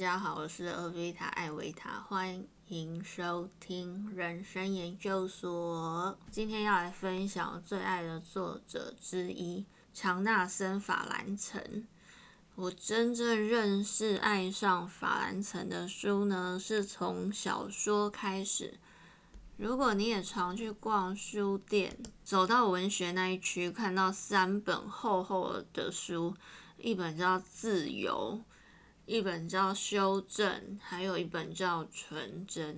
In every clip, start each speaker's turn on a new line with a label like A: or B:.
A: 大家好，我是阿维塔艾维塔，欢迎收听人生研究所。今天要来分享我最爱的作者之一强纳森·法兰岑。我真正认识、爱上法兰岑的书呢，是从小说开始。如果你也常去逛书店，走到文学那一区，看到三本厚厚的书，一本叫《自由》。一本叫《修正》，还有一本叫《纯真》，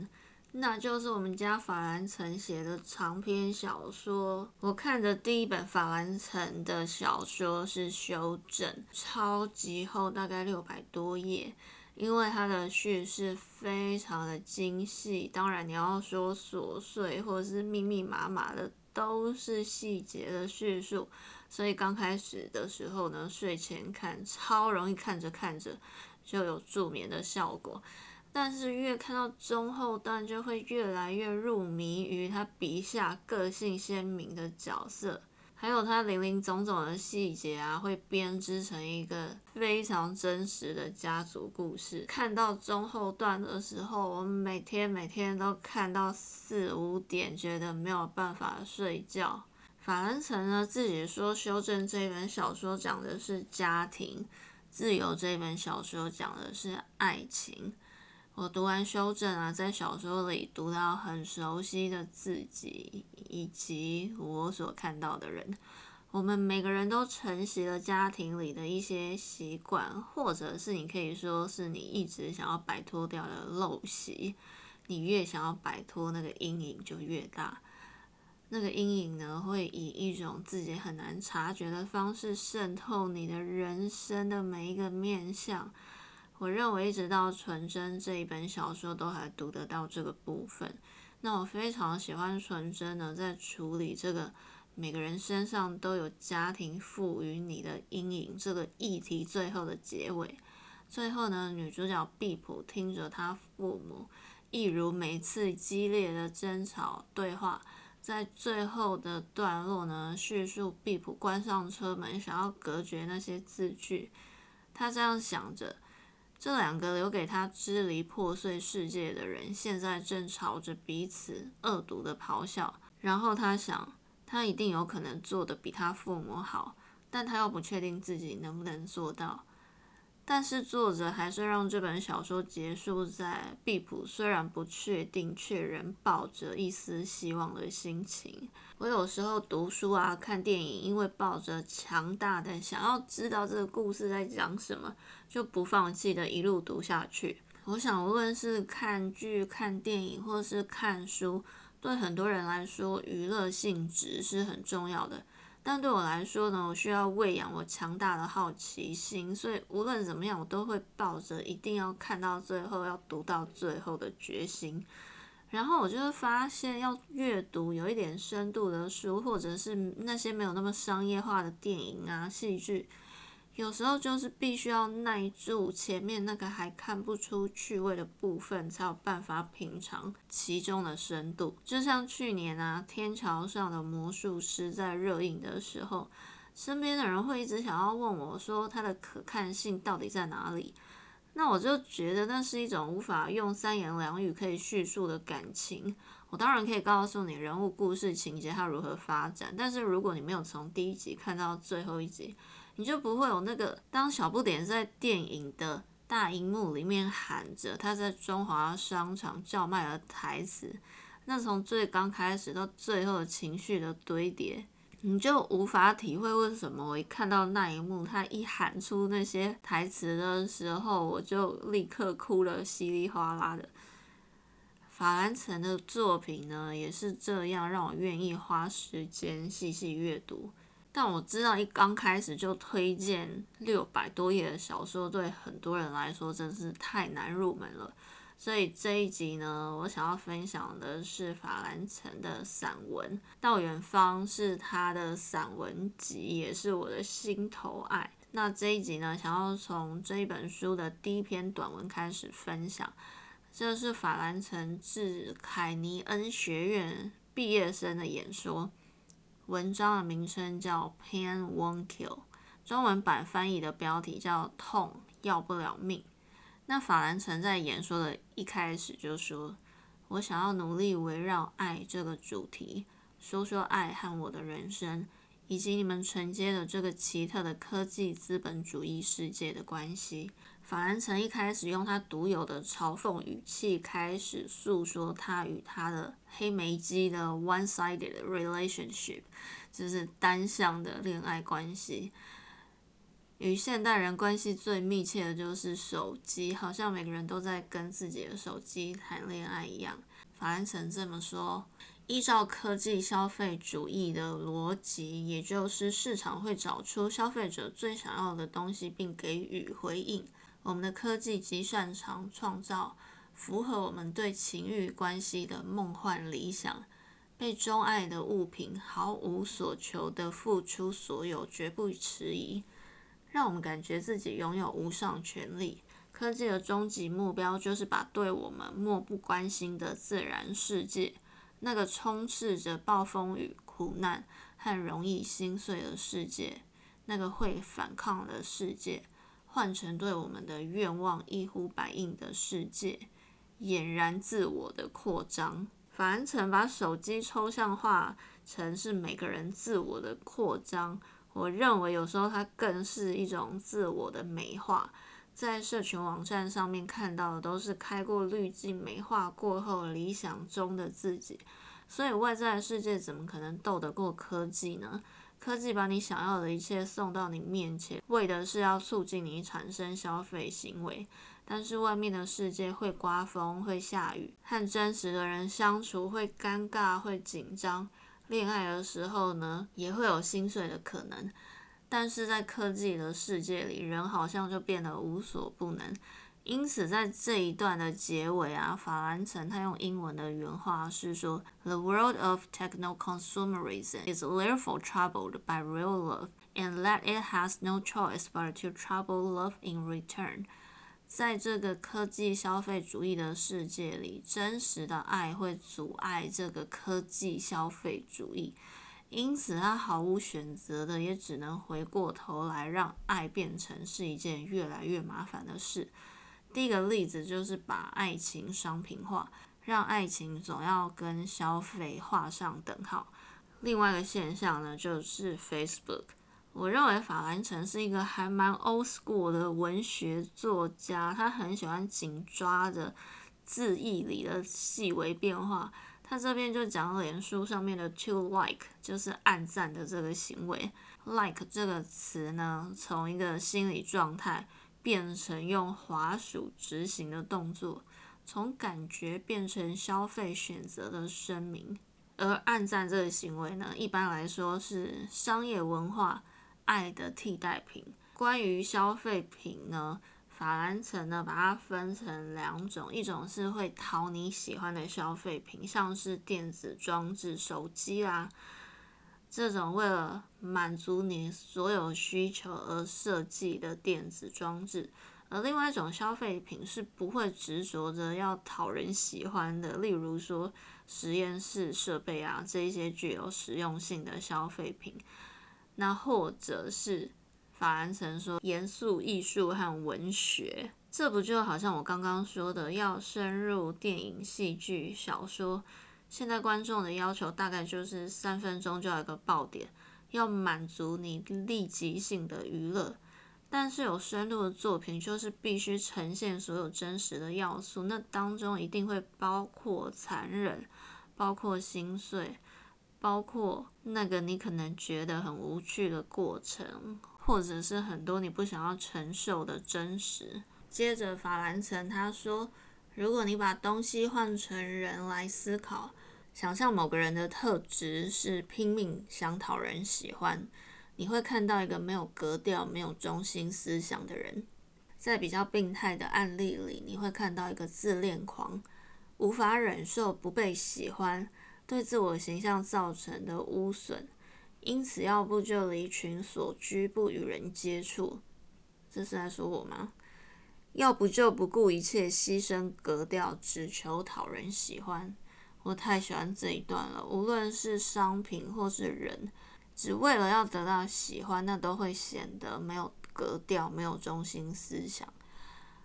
A: 那就是我们家法兰岑写的长篇小说。我看的第一本法兰岑的小说是《修正》，超级厚，大概六百多页，因为它的叙事非常的精细。当然，你要说琐碎或者是密密麻麻的，都是细节的叙述。所以刚开始的时候呢，睡前看超容易看着看着。就有助眠的效果，但是越看到中后段，就会越来越入迷于他笔下个性鲜明的角色，还有他零零总总的细节啊，会编织成一个非常真实的家族故事。看到中后段的时候，我每天每天都看到四五点，觉得没有办法睡觉。法兰岑呢自己说，《修正》这本小说讲的是家庭。自由这本小说讲的是爱情。我读完修正啊，在小说里读到很熟悉的自己，以及我所看到的人。我们每个人都承袭了家庭里的一些习惯，或者是你可以说是你一直想要摆脱掉的陋习。你越想要摆脱那个阴影，就越大。那个阴影呢，会以一种自己很难察觉的方式渗透你的人生的每一个面相。我认为，一直到《纯真》这一本小说都还读得到这个部分。那我非常喜欢《纯真》呢，在处理这个每个人身上都有家庭赋予你的阴影这个议题。最后的结尾，最后呢，女主角毕普听着她父母，一如每次激烈的争吵对话。在最后的段落呢，叙述毕普关上车门，想要隔绝那些字句。他这样想着：这两个留给他支离破碎世界的人，现在正朝着彼此恶毒的咆哮。然后他想，他一定有可能做得比他父母好，但他又不确定自己能不能做到。但是作者还是让这本小说结束在毕普虽然不确定，却仍抱着一丝希望的心情。我有时候读书啊、看电影，因为抱着强大的想要知道这个故事在讲什么，就不放弃的一路读下去。我想，无论是看剧、看电影，或是看书，对很多人来说，娱乐性质是很重要的。但对我来说呢，我需要喂养我强大的好奇心，所以无论怎么样，我都会抱着一定要看到最后、要读到最后的决心。然后我就会发现，要阅读有一点深度的书，或者是那些没有那么商业化的电影啊、戏剧。有时候就是必须要耐住前面那个还看不出趣味的部分，才有办法品尝其中的深度。就像去年啊，《天桥上的魔术师》在热映的时候，身边的人会一直想要问我说，它的可看性到底在哪里？那我就觉得那是一种无法用三言两语可以叙述的感情。我当然可以告诉你人物、故事、情节它如何发展，但是如果你没有从第一集看到最后一集，你就不会有那个当小不点在电影的大荧幕里面喊着他在中华商场叫卖的台词，那从最刚开始到最后的情绪的堆叠，你就无法体会为什么我一看到那一幕，他一喊出那些台词的时候，我就立刻哭了稀里哗啦的。法兰岑的作品呢，也是这样让我愿意花时间细细阅读。但我知道，一刚开始就推荐六百多页的小说，对很多人来说真是太难入门了。所以这一集呢，我想要分享的是法兰岑的散文《到远方》，是他的散文集，也是我的心头爱。那这一集呢，想要从这一本书的第一篇短文开始分享。这是法兰岑致凯尼恩学院毕业生的演说。文章的名称叫《Pain Won't Kill》，中文版翻译的标题叫《痛要不了命》。那法兰城在演说的一开始就说：“我想要努力围绕爱这个主题，说说爱和我的人生，以及你们承接的这个奇特的科技资本主义世界的关系。”法兰城一开始用他独有的嘲讽语气开始诉说他与他的黑莓机的 one-sided relationship，就是单向的恋爱关系。与现代人关系最密切的就是手机，好像每个人都在跟自己的手机谈恋爱一样。法兰城这么说：，依照科技消费主义的逻辑，也就是市场会找出消费者最想要的东西，并给予回应。我们的科技极擅长创造符合我们对情欲关系的梦幻理想，被钟爱的物品毫无所求的付出所有，绝不迟疑。让我们感觉自己拥有无上权力。科技的终极目标就是把对我们漠不关心的自然世界，那个充斥着暴风雨、苦难和容易心碎的世界，那个会反抗的世界，换成对我们的愿望一呼百应的世界，俨然自我的扩张。法兰城把手机抽象化成是每个人自我的扩张。我认为有时候它更是一种自我的美化，在社群网站上面看到的都是开过滤镜美化过后理想中的自己，所以外在的世界怎么可能斗得过科技呢？科技把你想要的一切送到你面前，为的是要促进你产生消费行为，但是外面的世界会刮风，会下雨，和真实的人相处会尴尬，会紧张。恋爱的时候呢，也会有心碎的可能，但是在科技的世界里，人好像就变得无所不能。因此，在这一段的结尾啊，法兰城他用英文的原话是说：“The world of techno consumerism is therefore troubled by real love, and that it has no choice but to trouble love in return.” 在这个科技消费主义的世界里，真实的爱会阻碍这个科技消费主义，因此他毫无选择的，也只能回过头来让爱变成是一件越来越麻烦的事。第一个例子就是把爱情商品化，让爱情总要跟消费画上等号。另外一个现象呢，就是 Facebook。我认为法兰城是一个还蛮 old school 的文学作家，他很喜欢紧抓着字义里的细微变化。他这边就讲脸书上面的 to like，就是暗赞的这个行为。like 这个词呢，从一个心理状态变成用滑鼠执行的动作，从感觉变成消费选择的声明。而按赞这个行为呢，一般来说是商业文化。爱的替代品。关于消费品呢，法兰城呢把它分成两种，一种是会讨你喜欢的消费品，像是电子装置、手机啦，这种为了满足你所有需求而设计的电子装置；而另外一种消费品是不会执着着要讨人喜欢的，例如说实验室设备啊，这一些具有实用性的消费品。那或者是法兰城说严肃艺术和文学，这不就好像我刚刚说的，要深入电影、戏剧、小说，现在观众的要求大概就是三分钟就要一个爆点，要满足你立即性的娱乐。但是有深度的作品就是必须呈现所有真实的要素，那当中一定会包括残忍，包括心碎。包括那个你可能觉得很无趣的过程，或者是很多你不想要承受的真实。接着法兰城他说，如果你把东西换成人来思考，想象某个人的特质是拼命想讨人喜欢，你会看到一个没有格调、没有中心思想的人。在比较病态的案例里，你会看到一个自恋狂，无法忍受不被喜欢。对自我形象造成的污损，因此要不就离群所居，不与人接触。这是在说我吗？要不就不顾一切牺牲格调，只求讨人喜欢。我太喜欢这一段了。无论是商品或是人，只为了要得到喜欢，那都会显得没有格调，没有中心思想。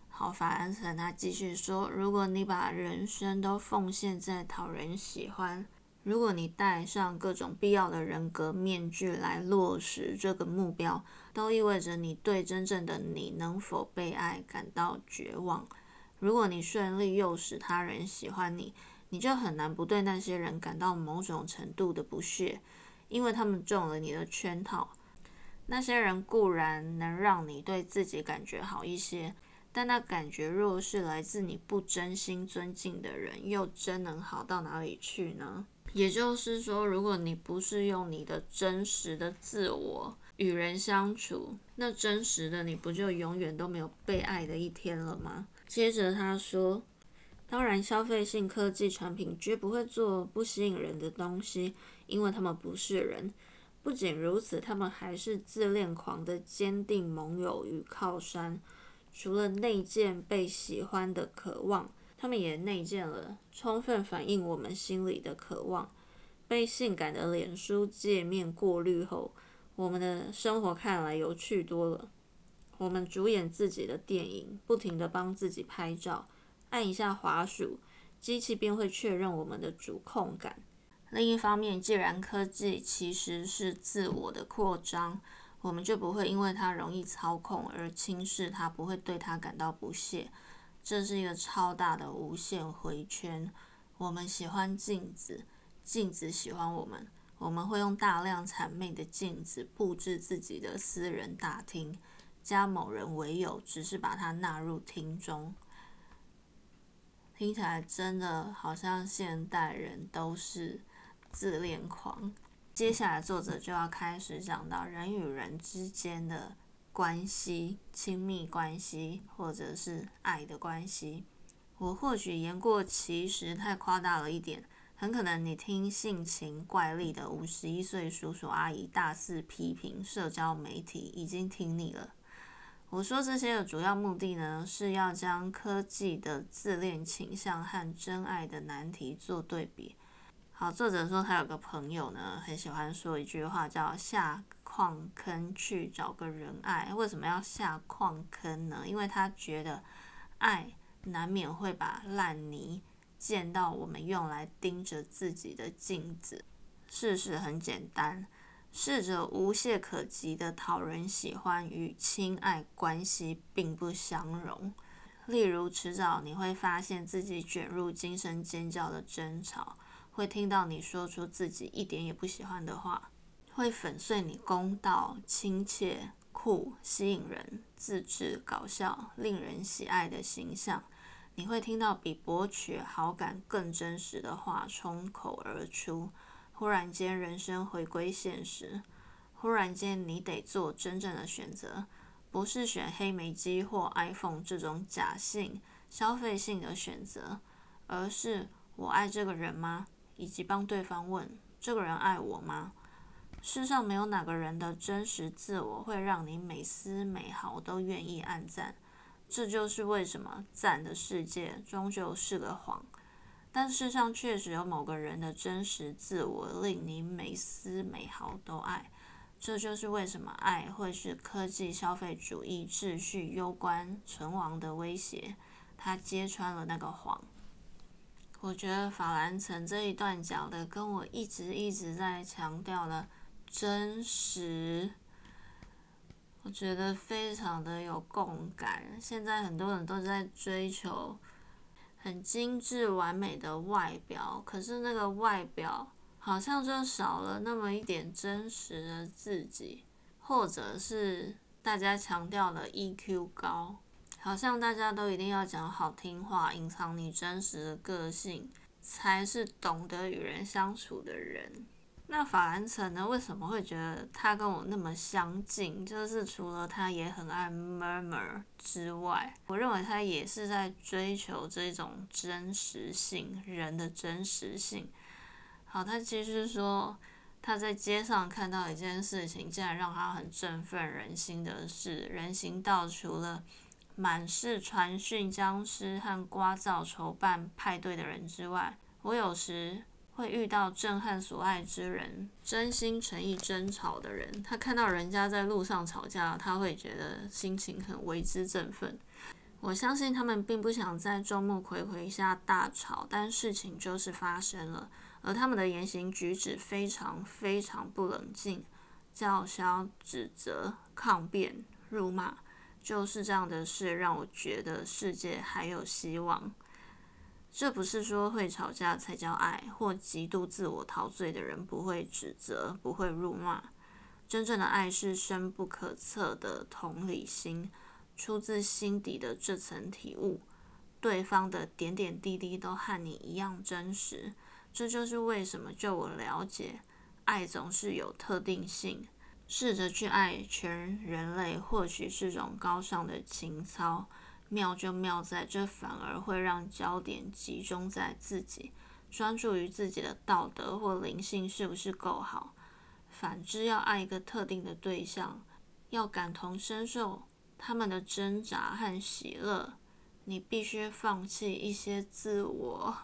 A: 好，法兰城他继续说：“如果你把人生都奉献在讨人喜欢，如果你戴上各种必要的人格面具来落实这个目标，都意味着你对真正的你能否被爱感到绝望。如果你顺利诱使他人喜欢你，你就很难不对那些人感到某种程度的不屑，因为他们中了你的圈套。那些人固然能让你对自己感觉好一些。”但那感觉若是来自你不真心尊敬的人，又真能好到哪里去呢？也就是说，如果你不是用你的真实的自我与人相处，那真实的你不就永远都没有被爱的一天了吗？接着他说：“当然，消费性科技产品绝不会做不吸引人的东西，因为他们不是人。不仅如此，他们还是自恋狂的坚定盟友与靠山。”除了内建被喜欢的渴望，他们也内建了充分反映我们心里的渴望。被性感的脸书界面过滤后，我们的生活看来有趣多了。我们主演自己的电影，不停地帮自己拍照，按一下滑鼠，机器便会确认我们的主控感。另一方面，既然科技其实是自我的扩张。我们就不会因为它容易操控而轻视它，不会对它感到不屑。这是一个超大的无限回圈。我们喜欢镜子，镜子喜欢我们。我们会用大量谄媚的镜子布置自己的私人大厅，加某人为友，只是把它纳入厅中。听起来真的好像现代人都是自恋狂。接下来，作者就要开始讲到人与人之间的关系、亲密关系，或者是爱的关系。我或许言过其实，太夸大了一点。很可能你听性情怪异的五十一岁叔叔阿姨大肆批评社交媒体，已经听腻了。我说这些的主要目的呢，是要将科技的自恋倾向和真爱的难题做对比。好，作者说他有个朋友呢，很喜欢说一句话，叫“下矿坑去找个人爱”。为什么要下矿坑呢？因为他觉得爱难免会把烂泥溅到我们用来盯着自己的镜子。事实很简单，试着无懈可击的讨人喜欢与亲爱关系并不相容。例如，迟早你会发现自己卷入精神尖叫的争吵。会听到你说出自己一点也不喜欢的话，会粉碎你公道、亲切、酷、吸引人、自制、搞笑、令人喜爱的形象。你会听到比博取好感更真实的话冲口而出。忽然间，人生回归现实。忽然间，你得做真正的选择，不是选黑莓机或 iPhone 这种假性消费性的选择，而是我爱这个人吗？以及帮对方问：“这个人爱我吗？”世上没有哪个人的真实自我会让你每丝每毫都愿意暗赞。这就是为什么赞的世界终究是个谎。但世上确实有某个人的真实自我令你每丝每毫都爱。这就是为什么爱会是科技消费主义秩序攸关存亡的威胁。他揭穿了那个谎。我觉得法兰城这一段讲的，跟我一直一直在强调的真实，我觉得非常的有共感。现在很多人都在追求很精致完美的外表，可是那个外表好像就少了那么一点真实的自己，或者是大家强调的 EQ 高。好像大家都一定要讲好听话，隐藏你真实的个性，才是懂得与人相处的人。那法兰城呢？为什么会觉得他跟我那么相近？就是除了他也很爱 murmur 之外，我认为他也是在追求这种真实性，人的真实性。好，他其实说他在街上看到一件事情，竟然让他很振奋人心的是，人行道除了满是传讯僵尸和聒噪筹办派对的人之外，我有时会遇到震撼所爱之人、真心诚意争吵的人。他看到人家在路上吵架，他会觉得心情很为之振奋。我相信他们并不想在众目睽睽下大吵，但事情就是发生了，而他们的言行举止非常非常不冷静，叫嚣、指责、抗辩、辱骂，就是这样的事让我觉得世界还有希望。这不是说会吵架才叫爱，或极度自我陶醉的人不会指责、不会辱骂。真正的爱是深不可测的同理心，出自心底的这层体悟，对方的点点滴滴都和你一样真实。这就是为什么，就我了解，爱总是有特定性。试着去爱全人类，或许是种高尚的情操。妙就妙在，这反而会让焦点集中在自己，专注于自己的道德或灵性是不是够好。反之，要爱一个特定的对象，要感同身受他们的挣扎和喜乐，你必须放弃一些自我。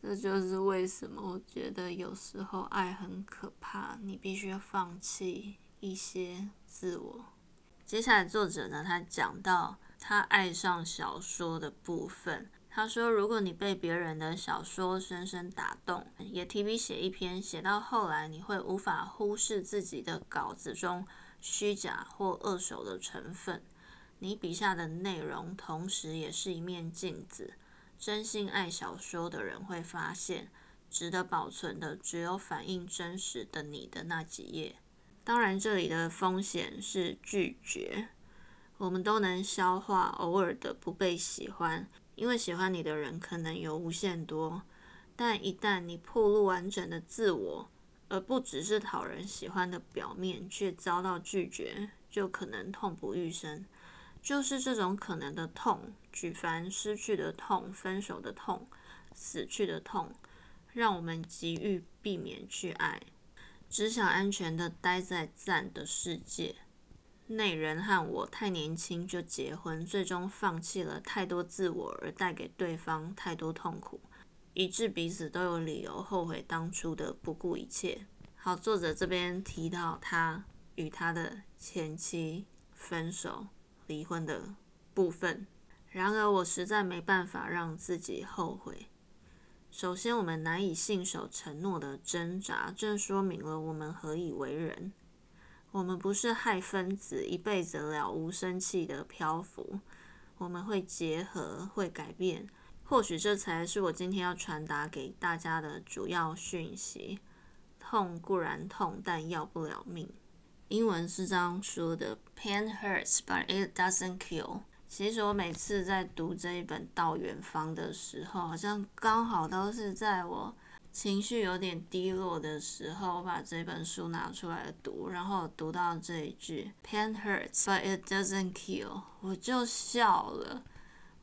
A: 这就是为什么我觉得有时候爱很可怕，你必须放弃一些自我。接下来，作者呢，他讲到。他爱上小说的部分，他说：“如果你被别人的小说深深打动，也提笔写一篇，写到后来你会无法忽视自己的稿子中虚假或二手的成分。你笔下的内容，同时也是一面镜子。真心爱小说的人会发现，值得保存的只有反映真实的你的那几页。当然，这里的风险是拒绝。”我们都能消化偶尔的不被喜欢，因为喜欢你的人可能有无限多。但一旦你暴露完整的自我，而不只是讨人喜欢的表面，却遭到拒绝，就可能痛不欲生。就是这种可能的痛，举凡失去的痛、分手的痛、死去的痛，让我们急于避免去爱，只想安全的待在赞的世界。那人和我太年轻就结婚，最终放弃了太多自我，而带给对方太多痛苦，以致彼此都有理由后悔当初的不顾一切。好，作者这边提到他与他的前妻分手、离婚的部分。然而，我实在没办法让自己后悔。首先，我们难以信守承诺的挣扎，正说明了我们何以为人。我们不是氦分子，一辈子了无生气的漂浮。我们会结合，会改变。或许这才是我今天要传达给大家的主要讯息。痛固然痛，但要不了命。英文是这样说的：Pain hurts, but it doesn't kill。其实我每次在读这一本《到远方》的时候，好像刚好都是在我。情绪有点低落的时候，我把这本书拿出来读，然后读到这一句 “Pain hurts, but it doesn't kill”，我就笑了。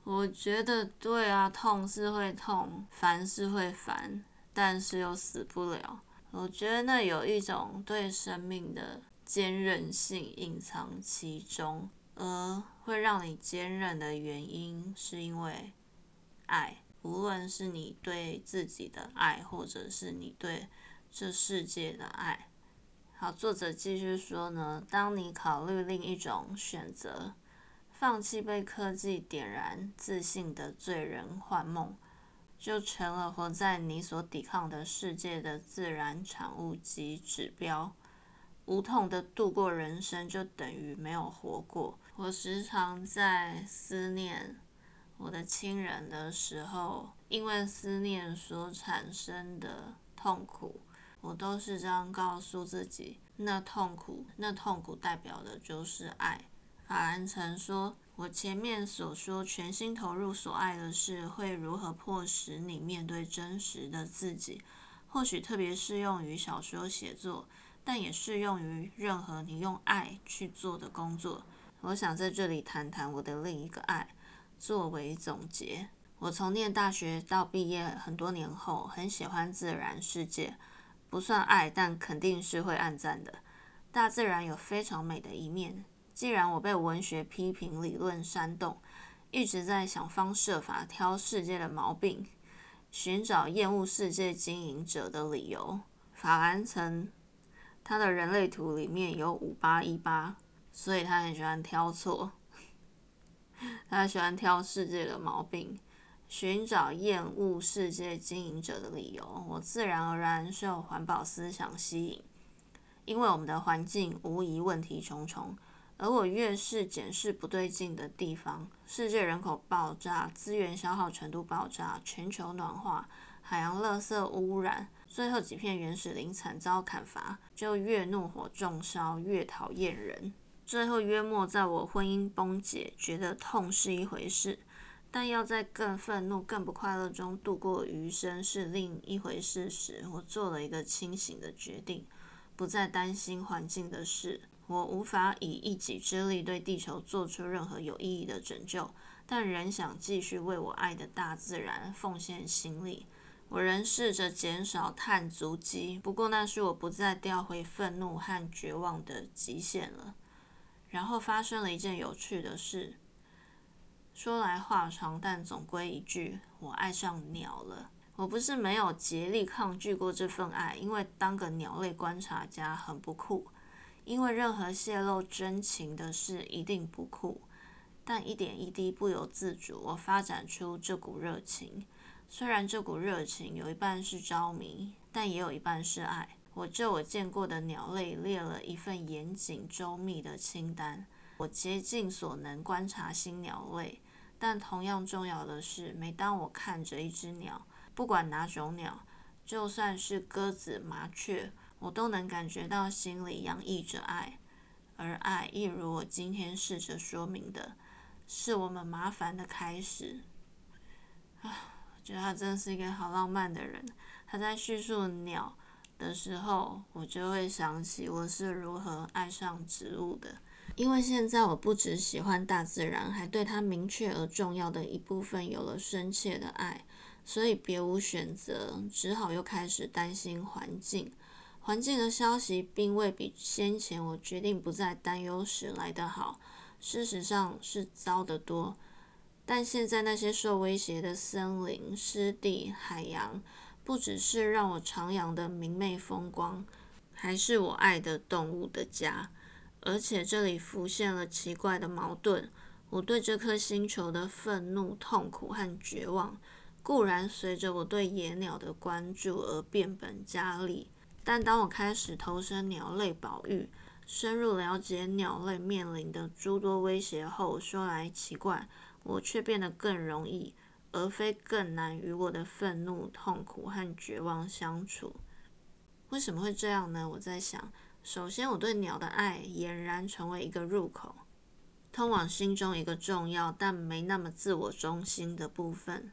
A: 我觉得对啊，痛是会痛，烦是会烦，但是又死不了。我觉得那有一种对生命的坚韧性隐藏其中，而会让你坚韧的原因，是因为爱。无论是你对自己的爱，或者是你对这世界的爱。好，作者继续说呢：当你考虑另一种选择，放弃被科技点燃自信的醉人幻梦，就成了活在你所抵抗的世界的自然产物及指标。无痛的度过人生，就等于没有活过。我时常在思念。我的亲人的时候，因为思念所产生的痛苦，我都是这样告诉自己：那痛苦，那痛苦代表的就是爱。法兰曾说：“我前面所说，全心投入所爱的事，会如何迫使你面对真实的自己？或许特别适用于小说写作，但也适用于任何你用爱去做的工作。我想在这里谈谈我的另一个爱。”作为总结，我从念大学到毕业很多年后，很喜欢自然世界，不算爱，但肯定是会暗赞的。大自然有非常美的一面。既然我被文学批评理论煽动，一直在想方设法挑世界的毛病，寻找厌恶世界经营者的理由。法兰曾他的人类图里面有五八一八，所以他很喜欢挑错。他喜欢挑世界的毛病，寻找厌恶世界经营者的理由。我自然而然受环保思想吸引，因为我们的环境无疑问题重重。而我越是检视不对劲的地方，世界人口爆炸、资源消耗程度爆炸、全球暖化、海洋垃圾污染，最后几片原始林惨遭砍伐，就越怒火中烧，越讨厌人。最后约莫在我婚姻崩解，觉得痛是一回事，但要在更愤怒、更不快乐中度过余生是另一回事时，我做了一个清醒的决定，不再担心环境的事。我无法以一己之力对地球做出任何有意义的拯救，但仍想继续为我爱的大自然奉献心力。我仍试着减少碳足迹，不过那是我不再掉回愤怒和绝望的极限了。然后发生了一件有趣的事。说来话长，但总归一句，我爱上鸟了。我不是没有竭力抗拒过这份爱，因为当个鸟类观察家很不酷。因为任何泄露真情的事一定不酷，但一点一滴不由自主，我发展出这股热情。虽然这股热情有一半是着迷，但也有一半是爱。我就我见过的鸟类列了一份严谨周密的清单。我竭尽所能观察新鸟类，但同样重要的是，每当我看着一只鸟，不管哪种鸟，就算是鸽子、麻雀。我都能感觉到心里洋溢着爱，而爱，一如我今天试着说明的，是我们麻烦的开始。啊，觉得他真的是一个好浪漫的人。他在叙述鸟的时候，我就会想起我是如何爱上植物的。因为现在我不只喜欢大自然，还对它明确而重要的一部分有了深切的爱，所以别无选择，只好又开始担心环境。环境的消息并未比先前我决定不再担忧时来得好，事实上是糟得多。但现在那些受威胁的森林、湿地、海洋，不只是让我徜徉的明媚风光，还是我爱的动物的家。而且这里浮现了奇怪的矛盾：我对这颗星球的愤怒、痛苦和绝望，固然随着我对野鸟的关注而变本加厉。但当我开始投身鸟类保育，深入了解鸟类面临的诸多威胁后，说来奇怪，我却变得更容易，而非更难与我的愤怒、痛苦和绝望相处。为什么会这样呢？我在想，首先，我对鸟的爱俨然成为一个入口，通往心中一个重要但没那么自我中心的部分。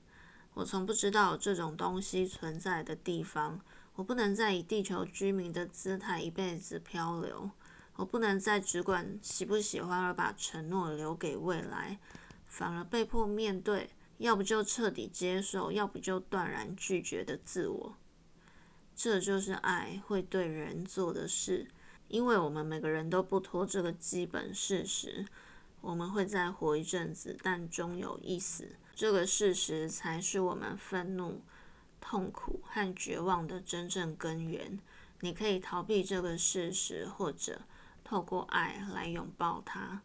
A: 我从不知道这种东西存在的地方。我不能再以地球居民的姿态一辈子漂流，我不能再只管喜不喜欢而把承诺留给未来，反而被迫面对，要不就彻底接受，要不就断然拒绝的自我。这就是爱会对人做的事，因为我们每个人都不脱这个基本事实：我们会再活一阵子，但终有一死。这个事实才是我们愤怒。痛苦和绝望的真正根源，你可以逃避这个事实，或者透过爱来拥抱它。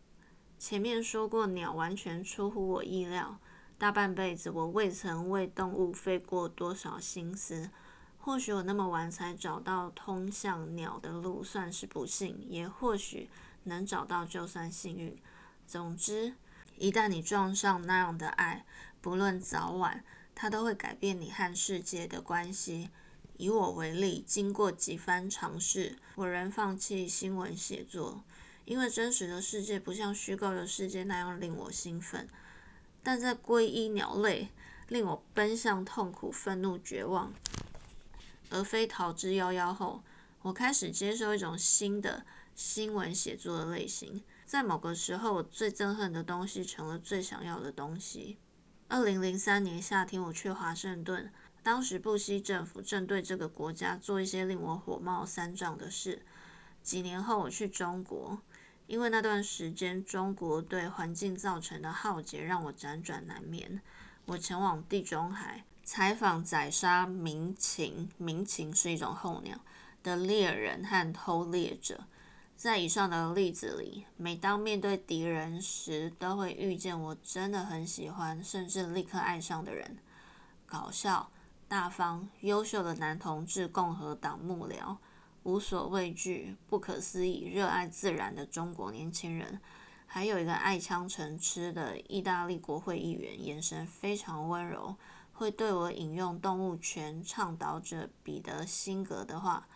A: 前面说过，鸟完全出乎我意料，大半辈子我未曾为动物费过多少心思。或许我那么晚才找到通向鸟的路，算是不幸；也或许能找到，就算幸运。总之，一旦你撞上那样的爱，不论早晚。它都会改变你和世界的关系。以我为例，经过几番尝试，我仍放弃新闻写作，因为真实的世界不像虚构的世界那样令我兴奋。但在皈依鸟类，令我奔向痛苦、愤怒、绝望，而非逃之夭夭后，我开始接受一种新的新闻写作的类型。在某个时候，我最憎恨的东西成了最想要的东西。二零零三年夏天，我去华盛顿。当时布希政府正对这个国家做一些令我火冒三丈的事。几年后，我去中国，因为那段时间中国对环境造成的浩劫让我辗转难眠。我前往地中海，采访宰杀鸣禽（鸣禽是一种候鸟）的猎人和偷猎者。在以上的例子里，每当面对敌人时，都会遇见我真的很喜欢，甚至立刻爱上的人。搞笑、大方、优秀的男同志共和党幕僚，无所畏惧、不可思议、热爱自然的中国年轻人，还有一个爱枪成痴的意大利国会议员，眼神非常温柔，会对我引用动物权倡导者彼得·辛格的话。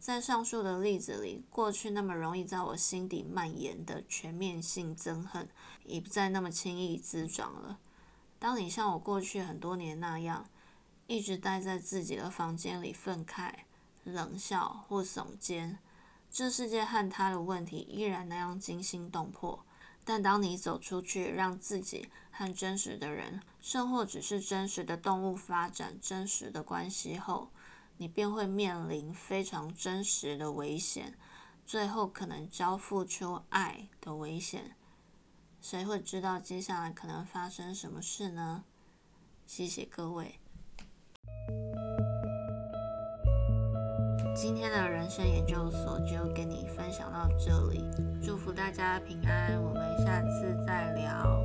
A: 在上述的例子里，过去那么容易在我心底蔓延的全面性憎恨，已不再那么轻易滋长了。当你像我过去很多年那样，一直待在自己的房间里愤慨、冷笑或耸肩，这世界和他的问题依然那样惊心动魄。但当你走出去，让自己和真实的人，甚或只是真实的动物发展真实的关系后，你便会面临非常真实的危险，最后可能交付出爱的危险。谁会知道接下来可能发生什么事呢？谢谢各位。今天的人生研究所就跟你分享到这里祝福大家平安我们下次再聊。